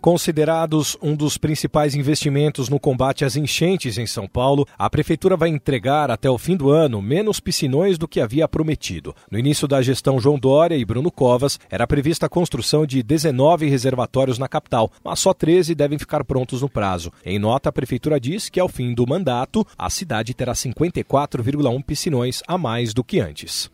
Considerados um dos principais investimentos no combate às enchentes em São Paulo, a Prefeitura vai entregar até o fim do ano menos piscinões do que havia prometido. No início da gestão João Dória e Bruno Covas, era prevista a construção de 19 reservatórios na capital, mas só 13 devem ficar prontos no prazo. Em nota, a Prefeitura diz que ao fim do mandato, a cidade terá 54,1 piscinões a mais do que antes.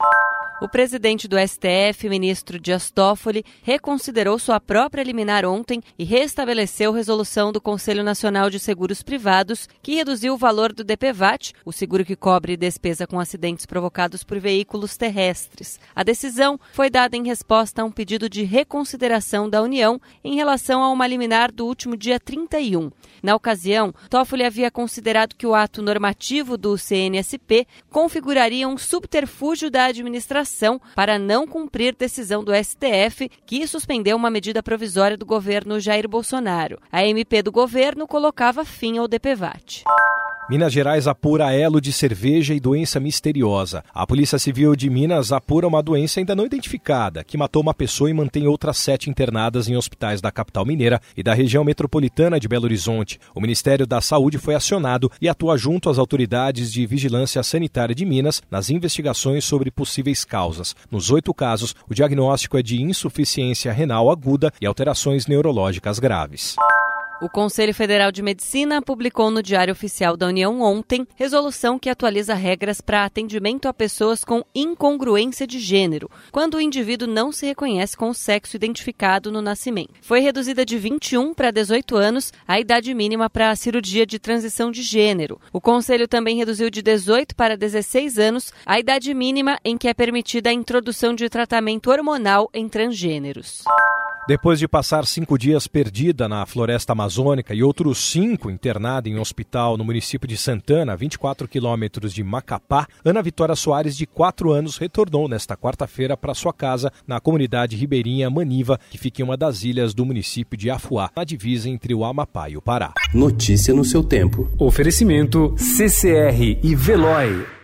O presidente do STF, ministro Dias Toffoli, reconsiderou sua própria liminar ontem e restabeleceu resolução do Conselho Nacional de Seguros Privados, que reduziu o valor do DPVAT, o seguro que cobre despesa com acidentes provocados por veículos terrestres. A decisão foi dada em resposta a um pedido de reconsideração da União em relação a uma liminar do último dia 31. Na ocasião, Toffoli havia considerado que o ato normativo do CNSP configuraria um subterfúgio da administração para não cumprir decisão do STF que suspendeu uma medida provisória do governo Jair Bolsonaro. A MP do governo colocava fim ao DPVAT. Minas Gerais apura elo de cerveja e doença misteriosa. A Polícia Civil de Minas apura uma doença ainda não identificada, que matou uma pessoa e mantém outras sete internadas em hospitais da capital mineira e da região metropolitana de Belo Horizonte. O Ministério da Saúde foi acionado e atua junto às autoridades de vigilância sanitária de Minas nas investigações sobre possíveis causas. Nos oito casos, o diagnóstico é de insuficiência renal aguda e alterações neurológicas graves. O Conselho Federal de Medicina publicou no Diário Oficial da União ontem resolução que atualiza regras para atendimento a pessoas com incongruência de gênero, quando o indivíduo não se reconhece com o sexo identificado no nascimento. Foi reduzida de 21 para 18 anos a idade mínima para a cirurgia de transição de gênero. O Conselho também reduziu de 18 para 16 anos a idade mínima em que é permitida a introdução de tratamento hormonal em transgêneros. Depois de passar cinco dias perdida na floresta amazônica e outros cinco internada em um hospital no município de Santana, a 24 quilômetros de Macapá, Ana Vitória Soares, de quatro anos, retornou nesta quarta-feira para sua casa na comunidade ribeirinha Maniva, que fica em uma das ilhas do município de Afuá, na divisa entre o Amapá e o Pará. Notícia no seu tempo. Oferecimento CCR e Veloy.